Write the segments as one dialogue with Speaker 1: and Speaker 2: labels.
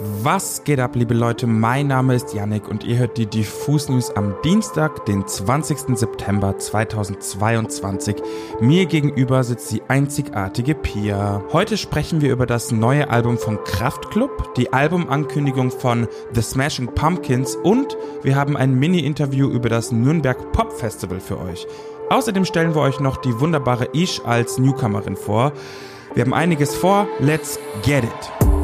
Speaker 1: Was geht ab, liebe Leute? Mein Name ist Yannick und ihr hört die Diffus News am Dienstag, den 20. September 2022. Mir gegenüber sitzt die einzigartige Pia. Heute sprechen wir über das neue Album von Kraftklub, die Albumankündigung von The Smashing Pumpkins und wir haben ein Mini-Interview über das Nürnberg Pop Festival für euch. Außerdem stellen wir euch noch die wunderbare Ish als Newcomerin vor. Wir haben einiges vor. Let's get it!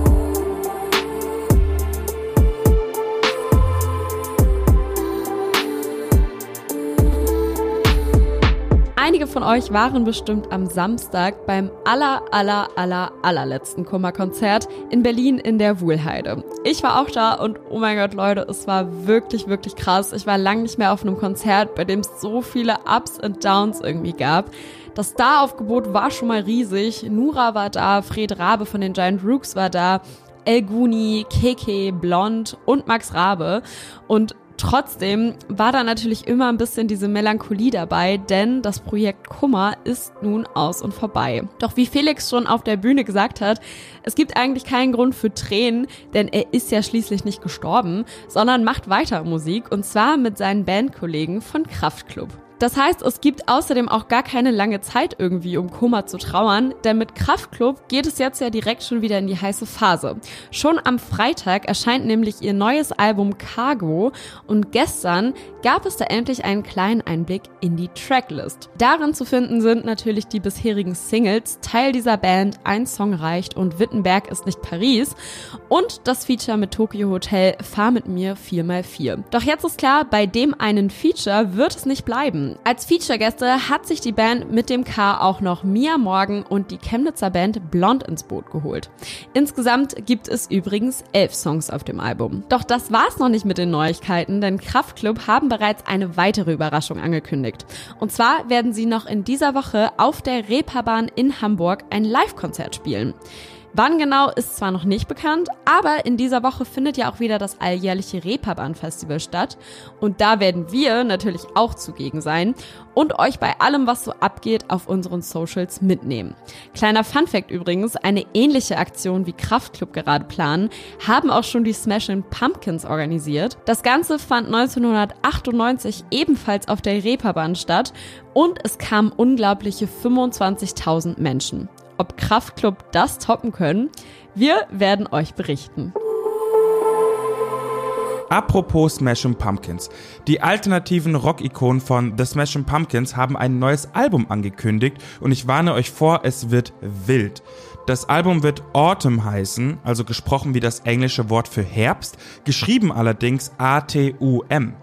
Speaker 2: Von euch waren bestimmt am Samstag beim aller, aller, aller, allerletzten Kummerkonzert in Berlin in der Wuhlheide. Ich war auch da und oh mein Gott, Leute, es war wirklich, wirklich krass. Ich war lang nicht mehr auf einem Konzert, bei dem es so viele Ups und Downs irgendwie gab. Das Star-Aufgebot war schon mal riesig. Nura war da, Fred Rabe von den Giant Rooks war da. El Guni, Keke, Blond und Max Rabe. Und Trotzdem war da natürlich immer ein bisschen diese Melancholie dabei, denn das Projekt Kummer ist nun aus und vorbei. Doch wie Felix schon auf der Bühne gesagt hat, es gibt eigentlich keinen Grund für Tränen, denn er ist ja schließlich nicht gestorben, sondern macht weiter Musik und zwar mit seinen Bandkollegen von Kraftklub. Das heißt, es gibt außerdem auch gar keine lange Zeit irgendwie, um Koma zu trauern, denn mit Kraftklub geht es jetzt ja direkt schon wieder in die heiße Phase. Schon am Freitag erscheint nämlich ihr neues Album Cargo und gestern gab es da endlich einen kleinen Einblick in die Tracklist. Darin zu finden sind natürlich die bisherigen Singles, Teil dieser Band, ein Song reicht und Wittenberg ist nicht Paris und das Feature mit Tokyo Hotel Fahr mit mir 4x4. Doch jetzt ist klar, bei dem einen Feature wird es nicht bleiben. Als Feature-Gäste hat sich die Band mit dem K auch noch Mia Morgan und die Chemnitzer Band Blond ins Boot geholt. Insgesamt gibt es übrigens elf Songs auf dem Album. Doch das war's noch nicht mit den Neuigkeiten, denn Kraftklub haben bereits eine weitere Überraschung angekündigt. Und zwar werden sie noch in dieser Woche auf der Reeperbahn in Hamburg ein Live-Konzert spielen. Wann genau ist zwar noch nicht bekannt, aber in dieser Woche findet ja auch wieder das alljährliche Reeperbahn-Festival statt. Und da werden wir natürlich auch zugegen sein und euch bei allem, was so abgeht, auf unseren Socials mitnehmen. Kleiner Funfact übrigens, eine ähnliche Aktion wie Kraftklub gerade planen, haben auch schon die Smashing Pumpkins organisiert. Das Ganze fand 1998 ebenfalls auf der Reeperbahn statt und es kamen unglaubliche 25.000 Menschen. Ob Kraftklub das toppen können, wir werden euch berichten.
Speaker 1: Apropos Smashing Pumpkins. Die alternativen Rock-Ikonen von The Smashing Pumpkins haben ein neues Album angekündigt und ich warne euch vor, es wird wild. Das Album wird Autumn heißen, also gesprochen wie das englische Wort für Herbst, geschrieben allerdings A-T-U-M.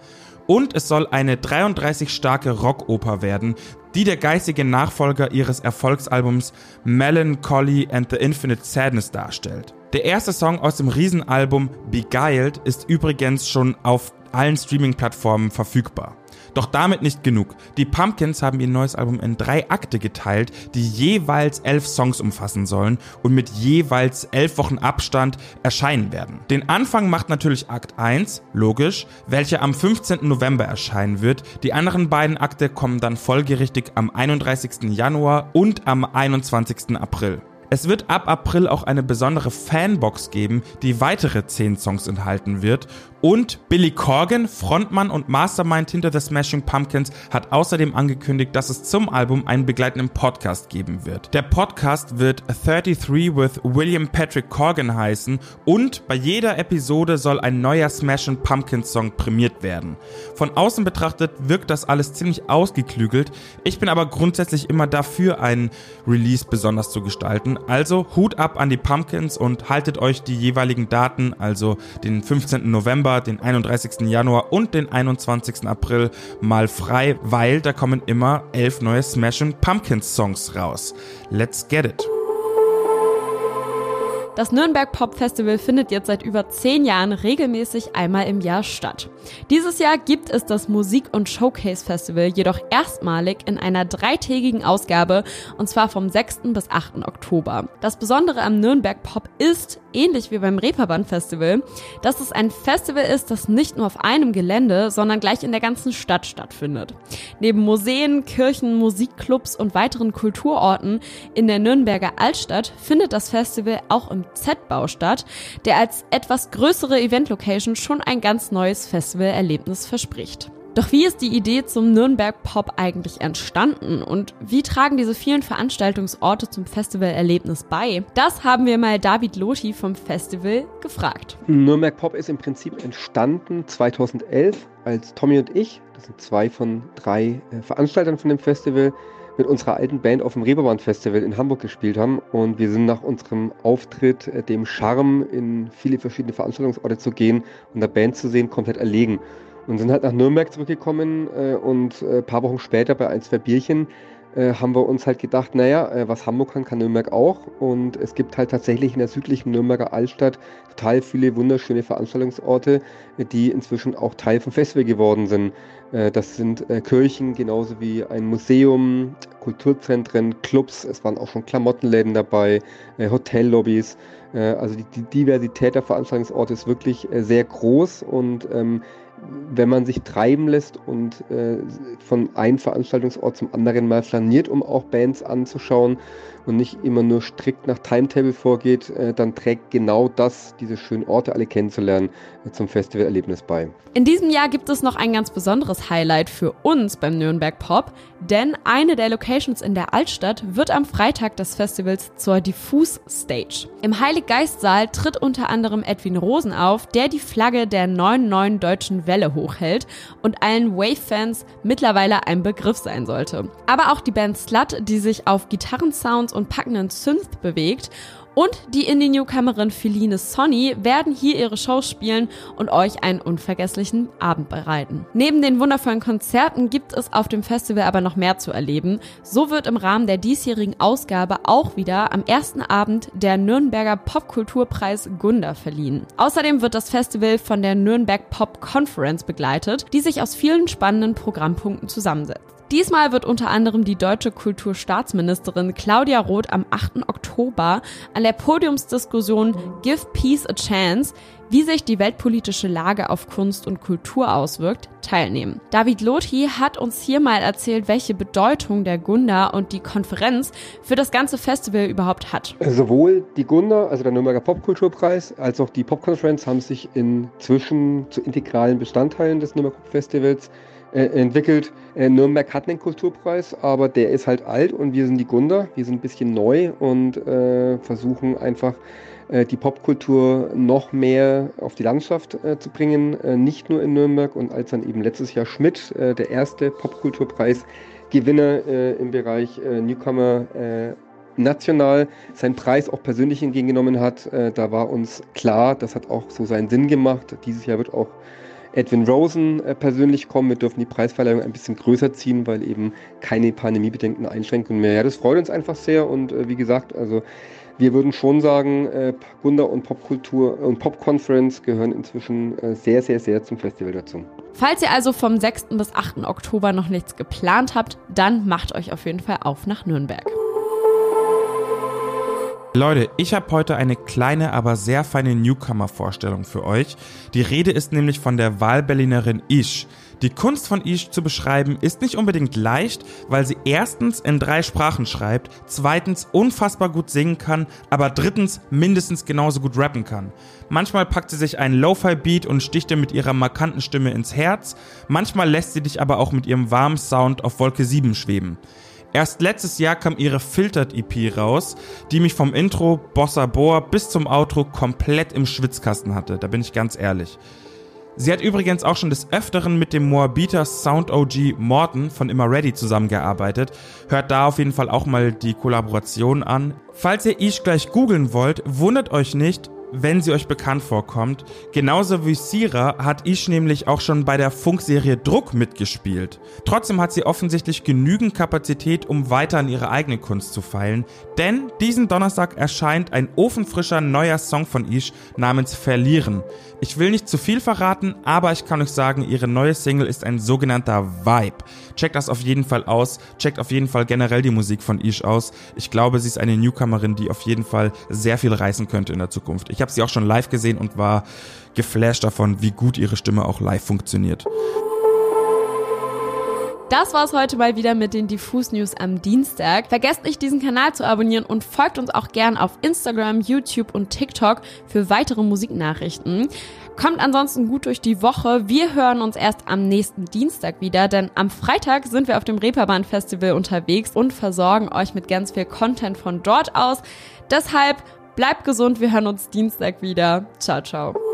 Speaker 1: Und es soll eine 33 starke Rockoper werden, die der geistige Nachfolger ihres Erfolgsalbums Melancholy and the Infinite Sadness darstellt. Der erste Song aus dem Riesenalbum Beguiled ist übrigens schon auf allen Streaming-Plattformen verfügbar. Doch damit nicht genug. Die Pumpkins haben ihr neues Album in drei Akte geteilt, die jeweils elf Songs umfassen sollen und mit jeweils elf Wochen Abstand erscheinen werden. Den Anfang macht natürlich Akt 1, logisch, welcher am 15. November erscheinen wird. Die anderen beiden Akte kommen dann folgerichtig am 31. Januar und am 21. April. Es wird ab April auch eine besondere Fanbox geben, die weitere 10 Songs enthalten wird. Und Billy Corgan, Frontmann und Mastermind hinter The Smashing Pumpkins, hat außerdem angekündigt, dass es zum Album einen begleitenden Podcast geben wird. Der Podcast wird 33 with William Patrick Corgan heißen und bei jeder Episode soll ein neuer Smashing Pumpkins Song prämiert werden. Von außen betrachtet wirkt das alles ziemlich ausgeklügelt. Ich bin aber grundsätzlich immer dafür, einen Release besonders zu gestalten. Also Hut ab an die Pumpkins und haltet euch die jeweiligen Daten, also den 15. November, den 31. Januar und den 21. April mal frei, weil da kommen immer elf neue Smashing Pumpkins Songs raus. Let's get it!
Speaker 2: Das Nürnberg Pop Festival findet jetzt seit über zehn Jahren regelmäßig einmal im Jahr statt. Dieses Jahr gibt es das Musik- und Showcase Festival jedoch erstmalig in einer dreitägigen Ausgabe und zwar vom 6. bis 8. Oktober. Das Besondere am Nürnberg Pop ist, ähnlich wie beim Reeperbahn Festival, dass es ein Festival ist, das nicht nur auf einem Gelände, sondern gleich in der ganzen Stadt stattfindet. Neben Museen, Kirchen, Musikclubs und weiteren Kulturorten in der Nürnberger Altstadt findet das Festival auch im Z-Bau statt, der als etwas größere Event-Location schon ein ganz neues Festivalerlebnis verspricht. Doch wie ist die Idee zum Nürnberg Pop eigentlich entstanden und wie tragen diese vielen Veranstaltungsorte zum Festivalerlebnis bei? Das haben wir mal David Lothi vom Festival gefragt.
Speaker 3: Nürnberg Pop ist im Prinzip entstanden 2011, als Tommy und ich, das sind zwei von drei äh, Veranstaltern von dem Festival, mit unserer alten Band auf dem Reeperbahn Festival in Hamburg gespielt haben. Und wir sind nach unserem Auftritt äh, dem Charme, in viele verschiedene Veranstaltungsorte zu gehen und der Band zu sehen, komplett erlegen und sind halt nach Nürnberg zurückgekommen äh, und äh, paar Wochen später bei ein, zwei Bierchen äh, haben wir uns halt gedacht, naja, äh, was Hamburg kann, kann Nürnberg auch. Und es gibt halt tatsächlich in der südlichen Nürnberger Altstadt total viele wunderschöne Veranstaltungsorte, die inzwischen auch Teil vom Festival geworden sind. Das sind Kirchen, genauso wie ein Museum, Kulturzentren, Clubs, es waren auch schon Klamottenläden dabei, Hotellobbys. Also die, die, Diversität der Veranstaltungsorte ist wirklich sehr groß und ähm, wenn man sich treiben lässt und äh, von einem Veranstaltungsort zum anderen mal flaniert, um auch Bands anzuschauen und nicht immer nur strikt nach Timetable vorgeht, äh, dann trägt genau das, diese schönen Orte alle kennenzulernen, äh, zum Festivalerlebnis bei.
Speaker 2: In diesem Jahr gibt es noch ein ganz besonderes Highlight für uns beim Nürnberg Pop, denn eine der Locations in der Altstadt wird am Freitag des Festivals zur Diffus Stage. Im Heiliggeistsaal tritt unter anderem Edwin Rosen auf, der die Flagge der neuen neuen deutschen Welle hochhält und allen Wave-Fans mittlerweile ein Begriff sein sollte. Aber auch die Band Slut, die sich auf Gitarrensounds und packenden Synth bewegt und die Indie-Newcomerin Feline Sonny werden hier ihre Shows spielen und euch einen unvergesslichen Abend bereiten. Neben den wundervollen Konzerten gibt es auf dem Festival aber noch mehr zu erleben. So wird im Rahmen der diesjährigen Ausgabe auch wieder am ersten Abend der Nürnberger Popkulturpreis Gunda verliehen. Außerdem wird das Festival von der Nürnberg Pop Conference begleitet, die sich aus vielen spannenden Programmpunkten zusammensetzt. Diesmal wird unter anderem die deutsche Kulturstaatsministerin Claudia Roth am 8. Oktober an der Podiumsdiskussion Give Peace a Chance, wie sich die weltpolitische Lage auf Kunst und Kultur auswirkt, teilnehmen. David Lothi hat uns hier mal erzählt, welche Bedeutung der Gunda und die Konferenz für das ganze Festival überhaupt hat.
Speaker 3: Sowohl die Gunda, also der Nürnberger Popkulturpreis, als auch die Popkonferenz haben sich inzwischen zu integralen Bestandteilen des Nürnberger Popfestivals äh, entwickelt. Äh, Nürnberg hat einen Kulturpreis, aber der ist halt alt und wir sind die Gunda. Wir sind ein bisschen neu und äh, versuchen einfach äh, die Popkultur noch mehr auf die Landschaft äh, zu bringen. Nicht nur in Nürnberg und als dann eben letztes Jahr Schmidt, der erste Popkulturpreisgewinner im Bereich Newcomer national seinen Preis auch persönlich entgegengenommen hat. da war uns klar, das hat auch so seinen Sinn gemacht. Dieses Jahr wird auch Edwin Rosen äh, persönlich kommen. Wir dürfen die Preisverleihung ein bisschen größer ziehen, weil eben keine pandemiebedingten Einschränkungen mehr. Ja, das freut uns einfach sehr und äh, wie gesagt, also wir würden schon sagen, äh, Gunda und Popkultur und Pop-Conference gehören inzwischen äh, sehr, sehr, sehr zum Festival dazu.
Speaker 2: Falls ihr also vom 6. bis 8. Oktober noch nichts geplant habt, dann macht euch auf jeden Fall auf nach Nürnberg.
Speaker 1: Leute, ich habe heute eine kleine, aber sehr feine Newcomer-Vorstellung für euch. Die Rede ist nämlich von der Wahlberlinerin Ish. Die Kunst von Ish zu beschreiben ist nicht unbedingt leicht, weil sie erstens in drei Sprachen schreibt, zweitens unfassbar gut singen kann, aber drittens mindestens genauso gut rappen kann. Manchmal packt sie sich einen Lo-Fi-Beat und sticht dir mit ihrer markanten Stimme ins Herz, manchmal lässt sie dich aber auch mit ihrem warmen Sound auf Wolke 7 schweben. Erst letztes Jahr kam ihre Filtered EP raus, die mich vom Intro Bossa Boa bis zum Outro komplett im Schwitzkasten hatte, da bin ich ganz ehrlich. Sie hat übrigens auch schon des Öfteren mit dem Moabiter Sound OG Morton von Immer Ready zusammengearbeitet. Hört da auf jeden Fall auch mal die Kollaboration an. Falls ihr Ish gleich googeln wollt, wundert euch nicht, wenn sie euch bekannt vorkommt. Genauso wie Sira hat Ish nämlich auch schon bei der Funkserie Druck mitgespielt. Trotzdem hat sie offensichtlich genügend Kapazität, um weiter an ihre eigene Kunst zu feilen, denn diesen Donnerstag erscheint ein ofenfrischer neuer Song von Ish namens Verlieren. Ich will nicht zu viel verraten, aber ich kann euch sagen, ihre neue Single ist ein sogenannter Vibe. Checkt das auf jeden Fall aus, checkt auf jeden Fall generell die Musik von Ish aus. Ich glaube, sie ist eine Newcomerin, die auf jeden Fall sehr viel reißen könnte in der Zukunft. Ich Ich habe sie auch schon live gesehen und war geflasht davon, wie gut ihre Stimme auch live funktioniert.
Speaker 2: Das war's heute mal wieder mit den Diffus News am Dienstag. Vergesst nicht, diesen Kanal zu abonnieren und folgt uns auch gern auf Instagram, YouTube und TikTok für weitere Musiknachrichten. Kommt ansonsten gut durch die Woche. Wir hören uns erst am nächsten Dienstag wieder, denn am Freitag sind wir auf dem Reeperbahn Festival unterwegs und versorgen euch mit ganz viel Content von dort aus. Deshalb bleibt gesund. Wir hören uns Dienstag wieder. Ciao, ciao.